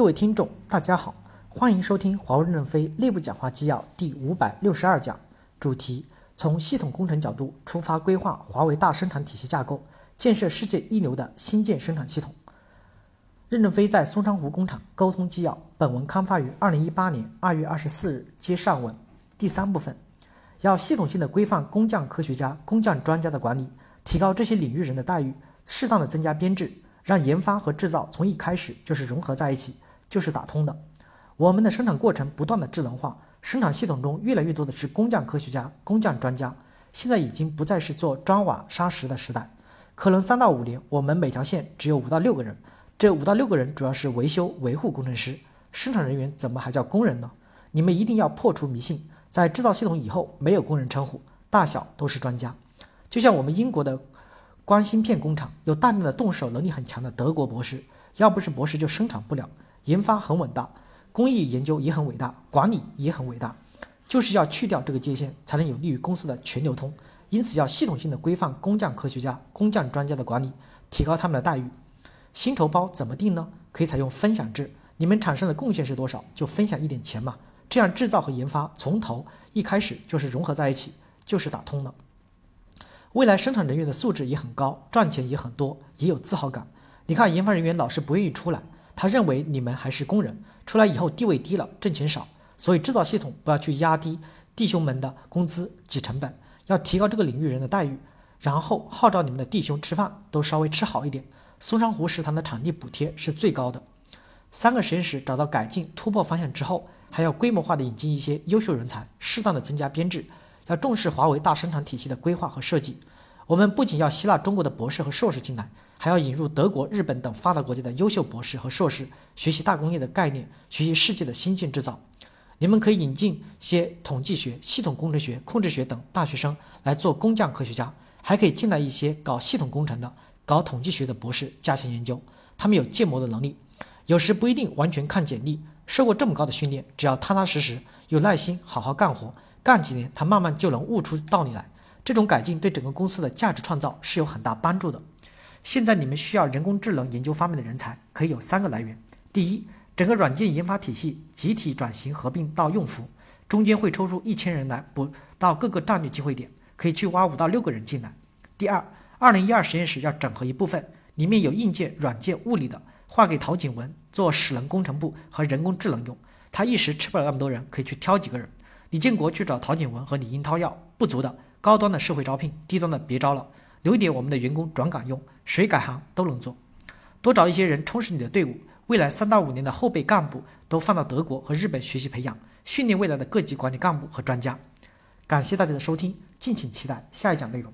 各位听众，大家好，欢迎收听华为任正非内部讲话纪要第五百六十二讲，主题：从系统工程角度出发规划华为大生产体系架构，建设世界一流的新建生产系统。任正非在松山湖工厂沟通纪要，本文刊发于二零一八年二月二十四日，接上文。第三部分，要系统性的规范工匠科学家、工匠专家的管理，提高这些领域人的待遇，适当的增加编制，让研发和制造从一开始就是融合在一起。就是打通的。我们的生产过程不断的智能化，生产系统中越来越多的是工匠科学家、工匠专家。现在已经不再是做砖瓦砂石的时代，可能三到五年，我们每条线只有五到六个人，这五到六个人主要是维修维护工程师，生产人员怎么还叫工人呢？你们一定要破除迷信，在制造系统以后没有工人称呼，大小都是专家。就像我们英国的光芯片工厂，有大量的动手能力很强的德国博士，要不是博士就生产不了。研发很伟大，工艺研究也很伟大，管理也很伟大，就是要去掉这个界限，才能有利于公司的全流通。因此，要系统性的规范工匠科学家、工匠专家的管理，提高他们的待遇。薪酬包怎么定呢？可以采用分享制，你们产生的贡献是多少，就分享一点钱嘛。这样制造和研发从头一开始就是融合在一起，就是打通了。未来生产人员的素质也很高，赚钱也很多，也有自豪感。你看，研发人员老是不愿意出来。他认为你们还是工人，出来以后地位低了，挣钱少，所以制造系统不要去压低弟兄们的工资及成本，要提高这个领域人的待遇，然后号召你们的弟兄吃饭都稍微吃好一点。松山湖食堂的场地补贴是最高的。三个实验室找到改进突破方向之后，还要规模化的引进一些优秀人才，适当的增加编制，要重视华为大生产体系的规划和设计。我们不仅要吸纳中国的博士和硕士进来。还要引入德国、日本等发达国家的优秀博士和硕士，学习大工业的概念，学习世界的先进制造。你们可以引进些统计学、系统工程学、控制学等大学生来做工匠科学家，还可以进来一些搞系统工程的、搞统计学的博士加强研究。他们有建模的能力，有时不一定完全看简历。受过这么高的训练，只要踏踏实实、有耐心，好好干活，干几年，他慢慢就能悟出道理来。这种改进对整个公司的价值创造是有很大帮助的。现在你们需要人工智能研究方面的人才，可以有三个来源。第一，整个软件研发体系集体转型合并到用服，中间会抽出一千人来补到各个战略机会点，可以去挖五到六个人进来。第二，二零一二实验室要整合一部分，里面有硬件、软件、物理的，划给陶景文做使能工程部和人工智能用，他一时吃不了那么多人，可以去挑几个人。李建国去找陶景文和李英涛要不足的高端的社会招聘，低端的别招了。留一点我们的员工转岗用，谁改行都能做，多找一些人充实你的队伍，未来三到五年的后备干部都放到德国和日本学习培养，训练未来的各级管理干部和专家。感谢大家的收听，敬请期待下一讲内容。